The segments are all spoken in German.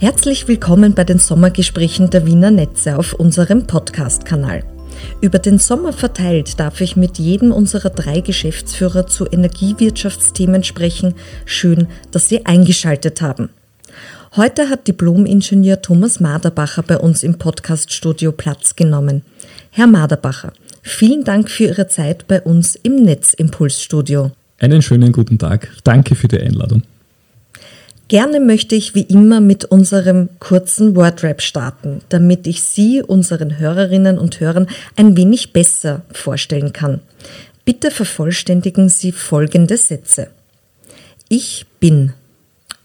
Herzlich willkommen bei den Sommergesprächen der Wiener Netze auf unserem Podcast-Kanal. Über den Sommer verteilt darf ich mit jedem unserer drei Geschäftsführer zu Energiewirtschaftsthemen sprechen. Schön, dass Sie eingeschaltet haben. Heute hat Diplom-Ingenieur Thomas Maderbacher bei uns im Podcaststudio Platz genommen. Herr Maderbacher, vielen Dank für Ihre Zeit bei uns im Netzimpulsstudio. Einen schönen guten Tag. Danke für die Einladung. Gerne möchte ich wie immer mit unserem kurzen Wordrap starten, damit ich Sie, unseren Hörerinnen und Hörern, ein wenig besser vorstellen kann. Bitte vervollständigen Sie folgende Sätze. Ich bin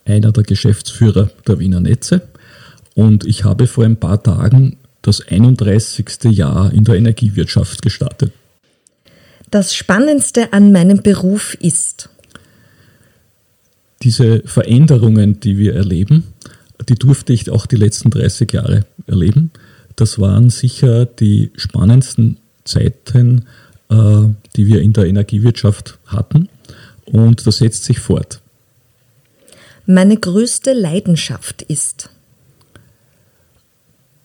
einer der Geschäftsführer der Wiener Netze und ich habe vor ein paar Tagen das 31. Jahr in der Energiewirtschaft gestartet. Das Spannendste an meinem Beruf ist diese Veränderungen, die wir erleben, die durfte ich auch die letzten 30 Jahre erleben. Das waren sicher die spannendsten Zeiten, äh, die wir in der Energiewirtschaft hatten. Und das setzt sich fort. Meine größte Leidenschaft ist,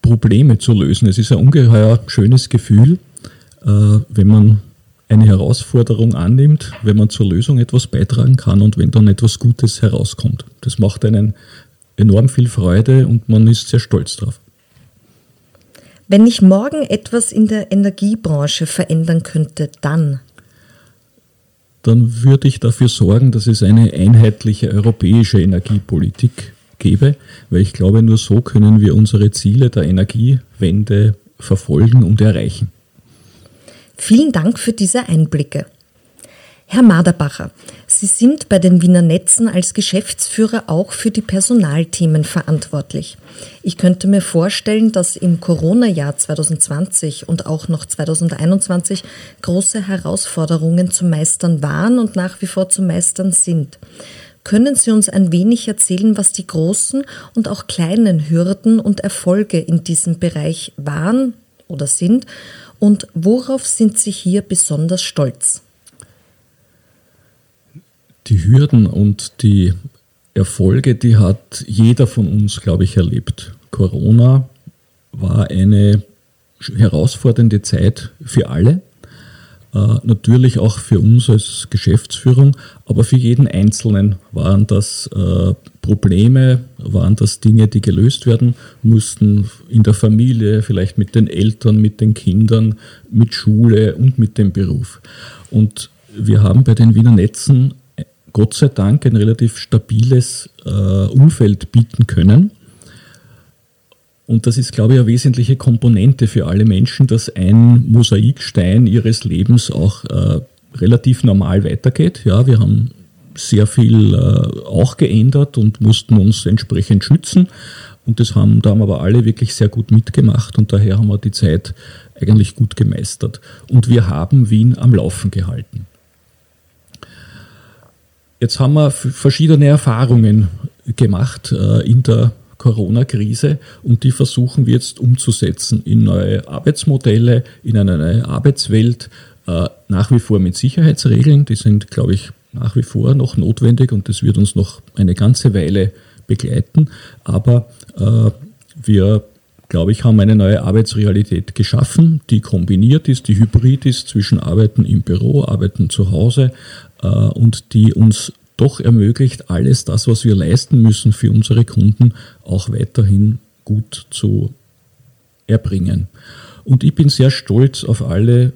Probleme zu lösen. Es ist ein ungeheuer schönes Gefühl, äh, wenn man eine Herausforderung annimmt, wenn man zur Lösung etwas beitragen kann und wenn dann etwas Gutes herauskommt. Das macht einen enorm viel Freude und man ist sehr stolz drauf. Wenn ich morgen etwas in der Energiebranche verändern könnte, dann? Dann würde ich dafür sorgen, dass es eine einheitliche europäische Energiepolitik gäbe, weil ich glaube, nur so können wir unsere Ziele der Energiewende verfolgen und erreichen. Vielen Dank für diese Einblicke. Herr Maderbacher, Sie sind bei den Wiener Netzen als Geschäftsführer auch für die Personalthemen verantwortlich. Ich könnte mir vorstellen, dass im Corona-Jahr 2020 und auch noch 2021 große Herausforderungen zu meistern waren und nach wie vor zu meistern sind. Können Sie uns ein wenig erzählen, was die großen und auch kleinen Hürden und Erfolge in diesem Bereich waren oder sind und worauf sind Sie hier besonders stolz? Die Hürden und die Erfolge, die hat jeder von uns, glaube ich, erlebt. Corona war eine herausfordernde Zeit für alle. Äh, natürlich auch für uns als Geschäftsführung, aber für jeden Einzelnen waren das äh, Probleme, waren das Dinge, die gelöst werden mussten in der Familie, vielleicht mit den Eltern, mit den Kindern, mit Schule und mit dem Beruf. Und wir haben bei den Wiener Netzen äh, Gott sei Dank ein relativ stabiles Umfeld bieten können und das ist, glaube ich, eine wesentliche Komponente für alle Menschen, dass ein Mosaikstein ihres Lebens auch äh, relativ normal weitergeht. Ja, wir haben sehr viel äh, auch geändert und mussten uns entsprechend schützen. Und das haben, da haben aber alle wirklich sehr gut mitgemacht und daher haben wir die Zeit eigentlich gut gemeistert. Und wir haben Wien am Laufen gehalten. Jetzt haben wir verschiedene Erfahrungen gemacht äh, in der Corona-Krise und die versuchen wir jetzt umzusetzen in neue Arbeitsmodelle, in eine neue Arbeitswelt, äh, nach wie vor mit Sicherheitsregeln. Die sind, glaube ich, nach wie vor noch notwendig und das wird uns noch eine ganze Weile begleiten. Aber äh, wir, glaube ich, haben eine neue Arbeitsrealität geschaffen, die kombiniert ist, die hybrid ist zwischen Arbeiten im Büro, Arbeiten zu Hause äh, und die uns doch ermöglicht, alles das, was wir leisten müssen für unsere Kunden, auch weiterhin gut zu erbringen. Und ich bin sehr stolz auf alle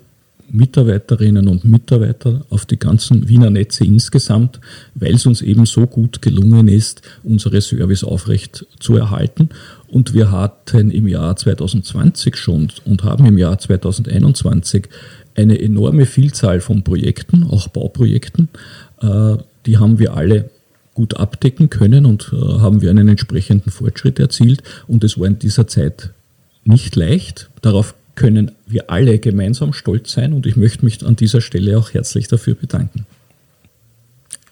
Mitarbeiterinnen und Mitarbeiter, auf die ganzen Wiener Netze insgesamt, weil es uns eben so gut gelungen ist, unsere Service aufrecht zu erhalten. Und wir hatten im Jahr 2020 schon und haben im Jahr 2021 eine enorme Vielzahl von Projekten, auch Bauprojekten, äh, die haben wir alle gut abdecken können und äh, haben wir einen entsprechenden Fortschritt erzielt. Und es war in dieser Zeit nicht leicht. Darauf können wir alle gemeinsam stolz sein und ich möchte mich an dieser Stelle auch herzlich dafür bedanken.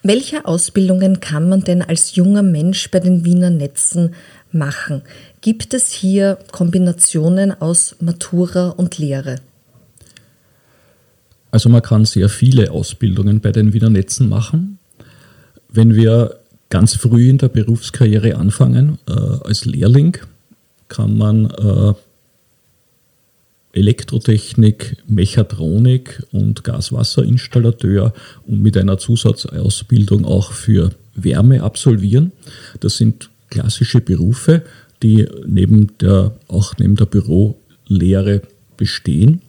Welche Ausbildungen kann man denn als junger Mensch bei den Wiener Netzen machen? Gibt es hier Kombinationen aus Matura und Lehre? Also man kann sehr viele Ausbildungen bei den Wiener Netzen machen. Wenn wir ganz früh in der Berufskarriere anfangen. Äh, als Lehrling kann man äh, Elektrotechnik, Mechatronik und Gaswasserinstallateur und mit einer Zusatzausbildung auch für Wärme absolvieren. Das sind klassische Berufe, die neben der, auch neben der Bürolehre bestehen.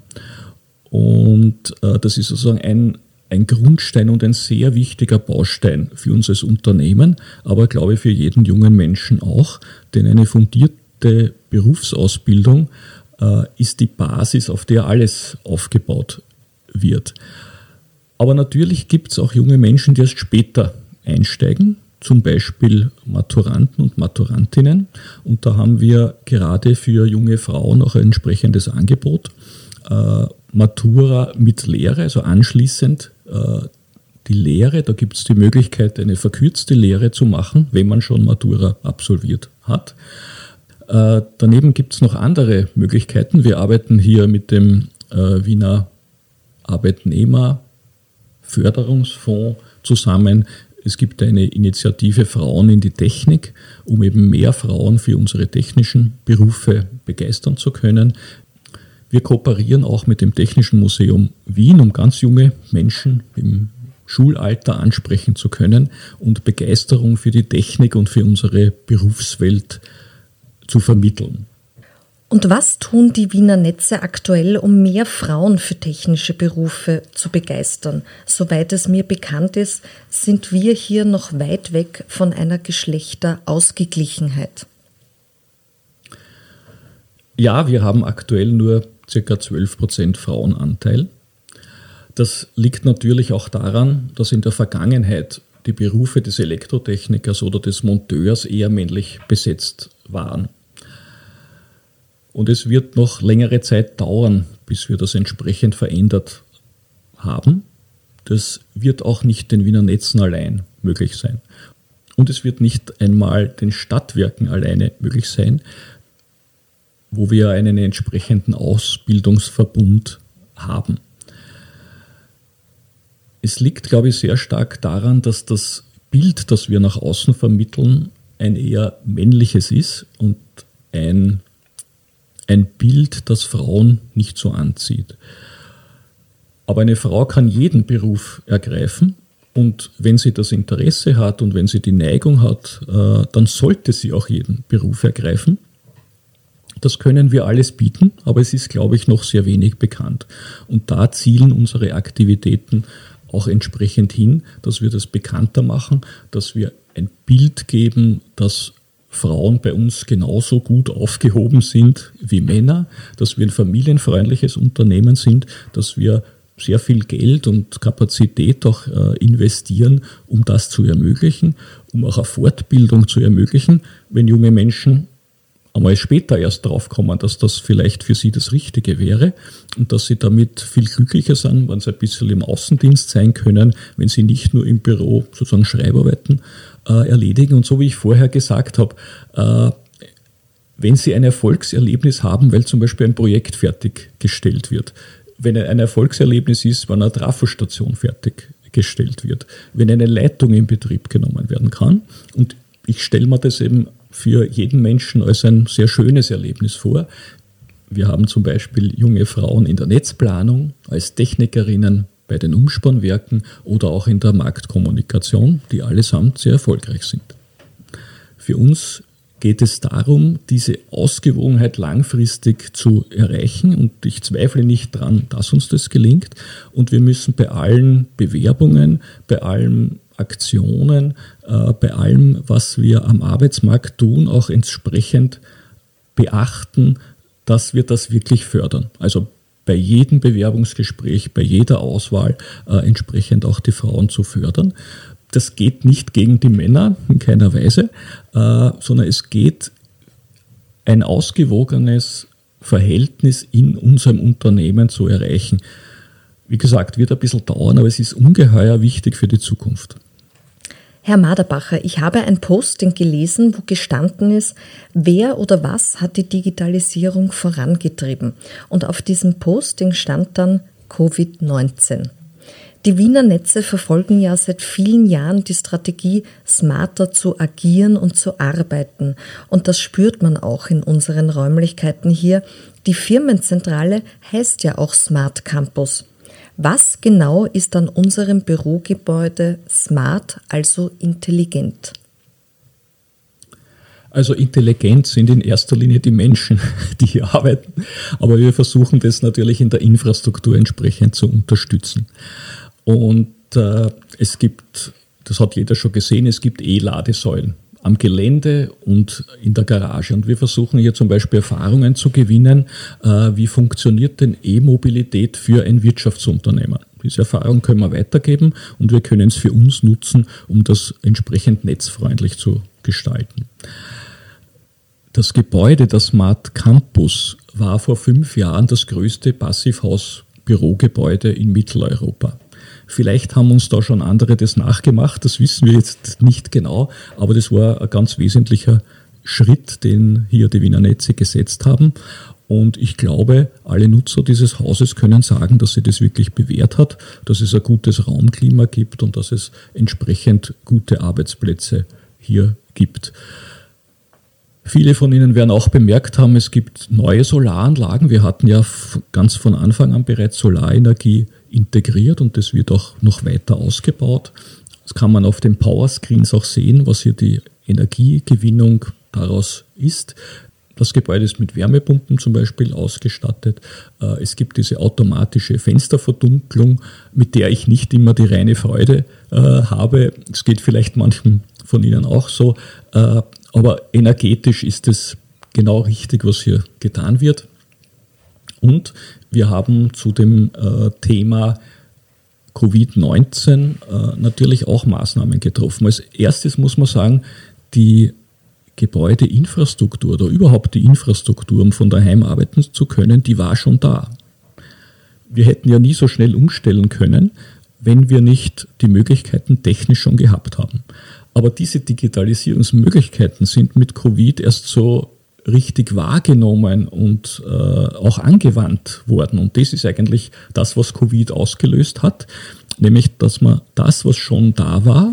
Und äh, das ist sozusagen ein, ein Grundstein und ein sehr wichtiger Baustein für uns als Unternehmen, aber glaube ich für jeden jungen Menschen auch, denn eine fundierte Berufsausbildung äh, ist die Basis, auf der alles aufgebaut wird. Aber natürlich gibt es auch junge Menschen, die erst später einsteigen, zum Beispiel Maturanten und Maturantinnen. Und da haben wir gerade für junge Frauen auch ein entsprechendes Angebot. Äh, Matura mit Lehre, also anschließend die Lehre. Da gibt es die Möglichkeit, eine verkürzte Lehre zu machen, wenn man schon Matura absolviert hat. Äh, daneben gibt es noch andere Möglichkeiten. Wir arbeiten hier mit dem äh, Wiener Arbeitnehmerförderungsfonds zusammen. Es gibt eine Initiative Frauen in die Technik, um eben mehr Frauen für unsere technischen Berufe begeistern zu können. Wir kooperieren auch mit dem Technischen Museum Wien, um ganz junge Menschen im Schulalter ansprechen zu können und Begeisterung für die Technik und für unsere Berufswelt zu vermitteln. Und was tun die Wiener Netze aktuell, um mehr Frauen für technische Berufe zu begeistern? Soweit es mir bekannt ist, sind wir hier noch weit weg von einer Geschlechterausgeglichenheit. Ja, wir haben aktuell nur ca. 12 Prozent Frauenanteil. Das liegt natürlich auch daran, dass in der Vergangenheit die Berufe des Elektrotechnikers oder des Monteurs eher männlich besetzt waren. Und es wird noch längere Zeit dauern, bis wir das entsprechend verändert haben. Das wird auch nicht den Wiener Netzen allein möglich sein. Und es wird nicht einmal den Stadtwerken alleine möglich sein, wo wir einen entsprechenden Ausbildungsverbund haben. Es liegt, glaube ich, sehr stark daran, dass das Bild, das wir nach außen vermitteln, ein eher männliches ist und ein, ein Bild, das Frauen nicht so anzieht. Aber eine Frau kann jeden Beruf ergreifen und wenn sie das Interesse hat und wenn sie die Neigung hat, äh, dann sollte sie auch jeden Beruf ergreifen. Das können wir alles bieten, aber es ist, glaube ich, noch sehr wenig bekannt. Und da zielen unsere Aktivitäten auch entsprechend hin, dass wir das bekannter machen, dass wir ein Bild geben, dass Frauen bei uns genauso gut aufgehoben sind wie Männer, dass wir ein familienfreundliches Unternehmen sind, dass wir sehr viel Geld und Kapazität auch äh, investieren, um das zu ermöglichen, um auch eine Fortbildung zu ermöglichen, wenn junge Menschen einmal später erst draufkommen, dass das vielleicht für sie das Richtige wäre und dass sie damit viel glücklicher sind, wenn sie ein bisschen im Außendienst sein können, wenn sie nicht nur im Büro sozusagen Schreibarbeiten äh, erledigen. Und so wie ich vorher gesagt habe, äh, wenn sie ein Erfolgserlebnis haben, weil zum Beispiel ein Projekt fertiggestellt wird, wenn ein Erfolgserlebnis ist, wenn eine Trafostation fertiggestellt wird, wenn eine Leitung in Betrieb genommen werden kann. Und ich stelle mir das eben für jeden Menschen als ein sehr schönes Erlebnis vor. Wir haben zum Beispiel junge Frauen in der Netzplanung, als Technikerinnen bei den Umspannwerken oder auch in der Marktkommunikation, die allesamt sehr erfolgreich sind. Für uns geht es darum, diese Ausgewogenheit langfristig zu erreichen und ich zweifle nicht daran, dass uns das gelingt und wir müssen bei allen Bewerbungen, bei allen Aktionen, äh, bei allem, was wir am Arbeitsmarkt tun, auch entsprechend beachten, dass wir das wirklich fördern. Also bei jedem Bewerbungsgespräch, bei jeder Auswahl äh, entsprechend auch die Frauen zu fördern. Das geht nicht gegen die Männer in keiner Weise, äh, sondern es geht ein ausgewogenes Verhältnis in unserem Unternehmen zu erreichen. Wie gesagt, wird ein bisschen dauern, aber es ist ungeheuer wichtig für die Zukunft. Herr Maderbacher, ich habe ein Posting gelesen, wo gestanden ist, wer oder was hat die Digitalisierung vorangetrieben. Und auf diesem Posting stand dann Covid-19. Die Wiener Netze verfolgen ja seit vielen Jahren die Strategie, smarter zu agieren und zu arbeiten. Und das spürt man auch in unseren Räumlichkeiten hier. Die Firmenzentrale heißt ja auch Smart Campus. Was genau ist an unserem Bürogebäude smart, also intelligent? Also intelligent sind in erster Linie die Menschen, die hier arbeiten, aber wir versuchen das natürlich in der Infrastruktur entsprechend zu unterstützen. Und äh, es gibt, das hat jeder schon gesehen, es gibt E-Ladesäulen am Gelände und in der Garage. Und wir versuchen hier zum Beispiel Erfahrungen zu gewinnen, äh, wie funktioniert denn E-Mobilität für ein Wirtschaftsunternehmen. Diese Erfahrung können wir weitergeben und wir können es für uns nutzen, um das entsprechend netzfreundlich zu gestalten. Das Gebäude, das Smart Campus, war vor fünf Jahren das größte Passivhaus-Bürogebäude in Mitteleuropa. Vielleicht haben uns da schon andere das nachgemacht, das wissen wir jetzt nicht genau, aber das war ein ganz wesentlicher Schritt, den hier die Wiener Netze gesetzt haben. Und ich glaube, alle Nutzer dieses Hauses können sagen, dass sie das wirklich bewährt hat, dass es ein gutes Raumklima gibt und dass es entsprechend gute Arbeitsplätze hier gibt. Viele von Ihnen werden auch bemerkt haben, es gibt neue Solaranlagen. Wir hatten ja ganz von Anfang an bereits Solarenergie integriert und das wird auch noch weiter ausgebaut. Das kann man auf den Powerscreens auch sehen, was hier die Energiegewinnung daraus ist. Das Gebäude ist mit Wärmepumpen zum Beispiel ausgestattet. Äh, es gibt diese automatische Fensterverdunklung, mit der ich nicht immer die reine Freude äh, habe. Es geht vielleicht manchen von Ihnen auch so. Äh, aber energetisch ist es genau richtig, was hier getan wird. Und wir haben zu dem äh, Thema Covid-19 äh, natürlich auch Maßnahmen getroffen. Als erstes muss man sagen, die Gebäudeinfrastruktur oder überhaupt die Infrastruktur, um von daheim arbeiten zu können, die war schon da. Wir hätten ja nie so schnell umstellen können, wenn wir nicht die Möglichkeiten technisch schon gehabt haben. Aber diese Digitalisierungsmöglichkeiten sind mit Covid erst so richtig wahrgenommen und äh, auch angewandt worden. Und das ist eigentlich das, was Covid ausgelöst hat, nämlich dass man das, was schon da war,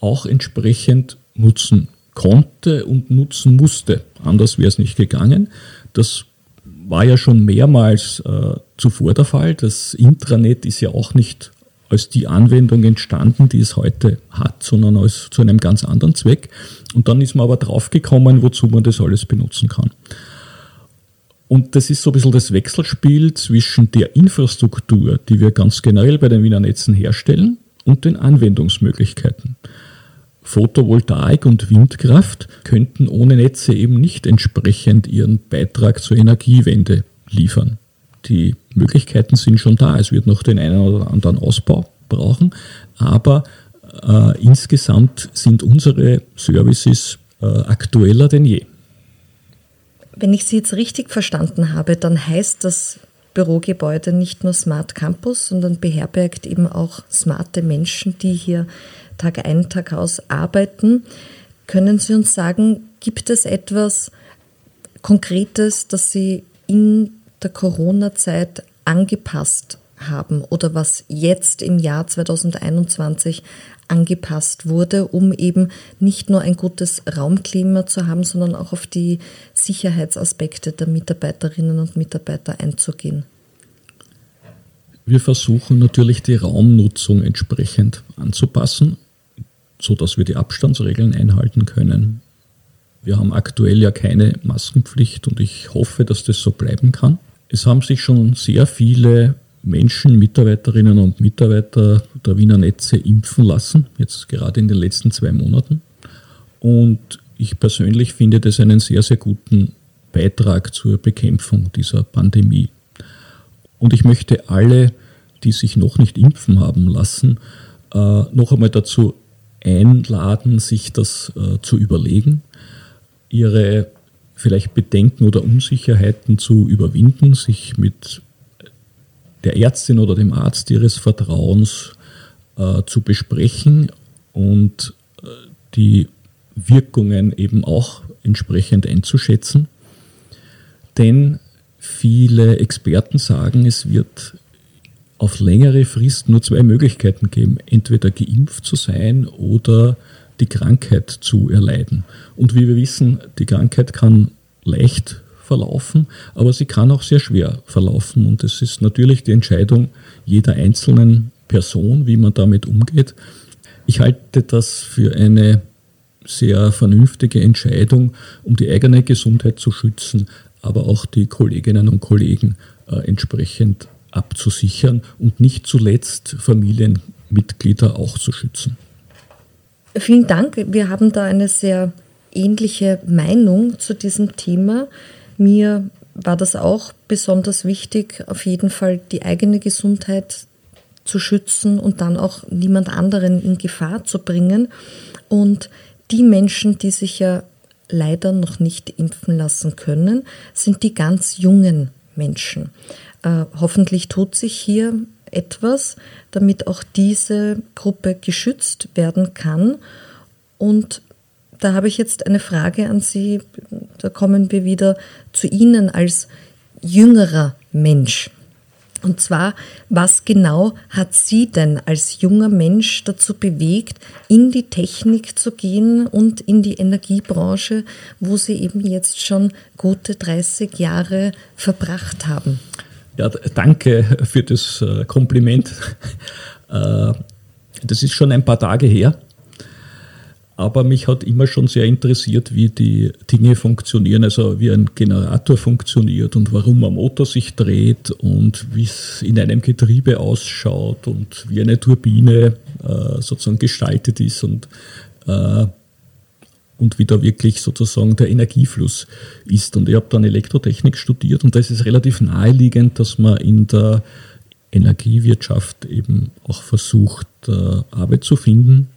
auch entsprechend nutzen konnte und nutzen musste. Anders wäre es nicht gegangen. Das war ja schon mehrmals äh, zuvor der Fall. Das Intranet ist ja auch nicht als die Anwendung entstanden, die es heute hat, sondern als zu einem ganz anderen Zweck. Und dann ist man aber draufgekommen, wozu man das alles benutzen kann. Und das ist so ein bisschen das Wechselspiel zwischen der Infrastruktur, die wir ganz generell bei den Wiener Netzen herstellen, und den Anwendungsmöglichkeiten. Photovoltaik und Windkraft könnten ohne Netze eben nicht entsprechend ihren Beitrag zur Energiewende liefern die Möglichkeiten sind schon da. Es wird noch den einen oder anderen Ausbau brauchen, aber äh, insgesamt sind unsere Services äh, aktueller denn je. Wenn ich Sie jetzt richtig verstanden habe, dann heißt das Bürogebäude nicht nur Smart Campus, sondern beherbergt eben auch smarte Menschen, die hier Tag ein, Tag aus arbeiten. Können Sie uns sagen, gibt es etwas Konkretes, das Sie in der Corona-Zeit angepasst haben oder was jetzt im Jahr 2021 angepasst wurde, um eben nicht nur ein gutes Raumklima zu haben, sondern auch auf die Sicherheitsaspekte der Mitarbeiterinnen und Mitarbeiter einzugehen? Wir versuchen natürlich die Raumnutzung entsprechend anzupassen, sodass wir die Abstandsregeln einhalten können. Wir haben aktuell ja keine Maskenpflicht und ich hoffe, dass das so bleiben kann. Es haben sich schon sehr viele Menschen, Mitarbeiterinnen und Mitarbeiter der Wiener Netze impfen lassen, jetzt gerade in den letzten zwei Monaten. Und ich persönlich finde das einen sehr, sehr guten Beitrag zur Bekämpfung dieser Pandemie. Und ich möchte alle, die sich noch nicht impfen haben lassen, äh, noch einmal dazu einladen, sich das äh, zu überlegen, ihre vielleicht Bedenken oder Unsicherheiten zu überwinden, sich mit der Ärztin oder dem Arzt ihres Vertrauens äh, zu besprechen und äh, die Wirkungen eben auch entsprechend einzuschätzen. Denn viele Experten sagen, es wird auf längere Frist nur zwei Möglichkeiten geben. Entweder geimpft zu sein oder die Krankheit zu erleiden. Und wie wir wissen, die Krankheit kann leicht verlaufen, aber sie kann auch sehr schwer verlaufen. Und es ist natürlich die Entscheidung jeder einzelnen Person, wie man damit umgeht. Ich halte das für eine sehr vernünftige Entscheidung, um die eigene Gesundheit zu schützen, aber auch die Kolleginnen und Kollegen äh, entsprechend abzusichern und nicht zuletzt Familienmitglieder auch zu schützen. Vielen Dank. Wir haben da eine sehr ähnliche Meinung zu diesem Thema. Mir war das auch besonders wichtig, auf jeden Fall die eigene Gesundheit zu schützen und dann auch niemand anderen in Gefahr zu bringen. Und die Menschen, die sich ja leider noch nicht impfen lassen können, sind die ganz jungen Menschen. Äh, hoffentlich tut sich hier etwas, damit auch diese Gruppe geschützt werden kann. Und da habe ich jetzt eine Frage an Sie. Da kommen wir wieder zu Ihnen als jüngerer Mensch. Und zwar, was genau hat Sie denn als junger Mensch dazu bewegt, in die Technik zu gehen und in die Energiebranche, wo Sie eben jetzt schon gute 30 Jahre verbracht haben? Ja, danke für das äh, Kompliment. Äh, das ist schon ein paar Tage her. Aber mich hat immer schon sehr interessiert, wie die Dinge funktionieren, also wie ein Generator funktioniert und warum ein Motor sich dreht und wie es in einem Getriebe ausschaut und wie eine Turbine äh, sozusagen gestaltet ist und und wie da wirklich sozusagen der Energiefluss ist. Und ich habe dann Elektrotechnik studiert und da ist es relativ naheliegend, dass man in der Energiewirtschaft eben auch versucht, äh, Arbeit zu finden.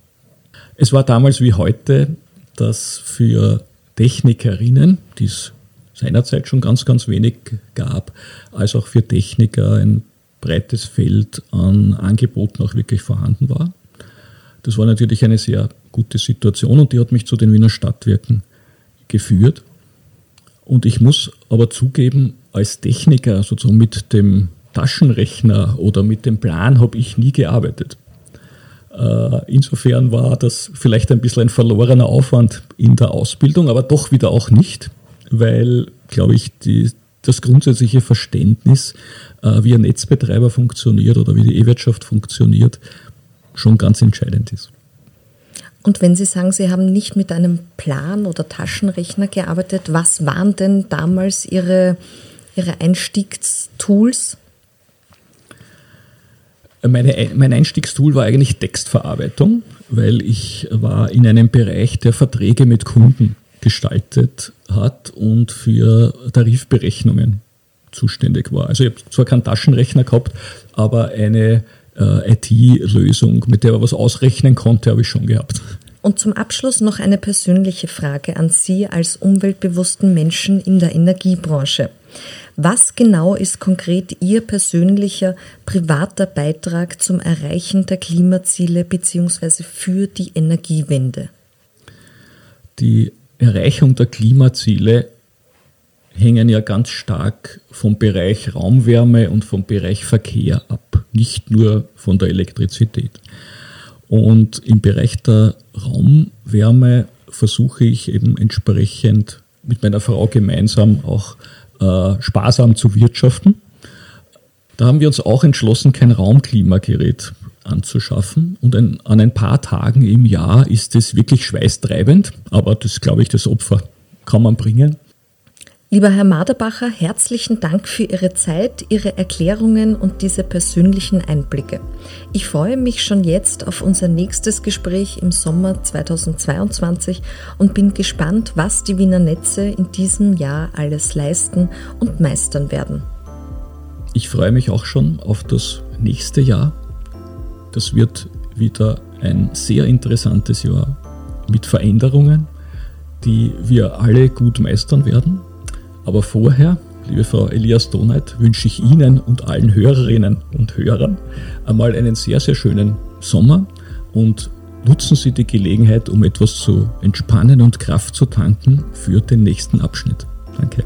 Es war damals wie heute, dass für Technikerinnen, die es seinerzeit schon ganz, ganz wenig gab, als auch für Techniker ein breites Feld an Angeboten auch wirklich vorhanden war. Das war natürlich eine sehr gute Situation und die hat mich zu den Wiener Stadtwerken geführt. Und ich muss aber zugeben, als Techniker sozusagen mit dem Taschenrechner oder mit dem Plan habe ich nie gearbeitet. Äh, insofern war das vielleicht ein bisschen ein verlorener Aufwand in der Ausbildung, aber doch wieder auch nicht, weil, glaube ich, die, das grundsätzliche Verständnis, äh, wie ein Netzbetreiber funktioniert oder wie die E-Wirtschaft funktioniert, schon ganz entscheidend ist. Und wenn Sie sagen, Sie haben nicht mit einem Plan oder Taschenrechner gearbeitet, was waren denn damals Ihre, Ihre Einstiegstools? Meine, mein Einstiegstool war eigentlich Textverarbeitung, weil ich war in einem Bereich, der Verträge mit Kunden gestaltet hat und für Tarifberechnungen zuständig war. Also ich habe zwar keinen Taschenrechner gehabt, aber eine äh, IT-Lösung, mit der man was ausrechnen konnte, habe ich schon gehabt. Und zum Abschluss noch eine persönliche Frage an Sie als umweltbewussten Menschen in der Energiebranche. Was genau ist konkret Ihr persönlicher privater Beitrag zum Erreichen der Klimaziele bzw. für die Energiewende? Die Erreichung der Klimaziele hängen ja ganz stark vom Bereich Raumwärme und vom Bereich Verkehr ab, nicht nur von der Elektrizität. Und im Bereich der Raumwärme versuche ich eben entsprechend mit meiner Frau gemeinsam auch äh, sparsam zu wirtschaften. Da haben wir uns auch entschlossen, kein Raumklimagerät anzuschaffen. Und ein, an ein paar Tagen im Jahr ist es wirklich schweißtreibend, aber das glaube ich, das Opfer kann man bringen. Lieber Herr Maderbacher, herzlichen Dank für Ihre Zeit, Ihre Erklärungen und diese persönlichen Einblicke. Ich freue mich schon jetzt auf unser nächstes Gespräch im Sommer 2022 und bin gespannt, was die Wiener Netze in diesem Jahr alles leisten und meistern werden. Ich freue mich auch schon auf das nächste Jahr. Das wird wieder ein sehr interessantes Jahr mit Veränderungen, die wir alle gut meistern werden. Aber vorher, liebe Frau Elias Doneit, wünsche ich Ihnen und allen Hörerinnen und Hörern einmal einen sehr, sehr schönen Sommer und nutzen Sie die Gelegenheit, um etwas zu entspannen und Kraft zu tanken für den nächsten Abschnitt. Danke.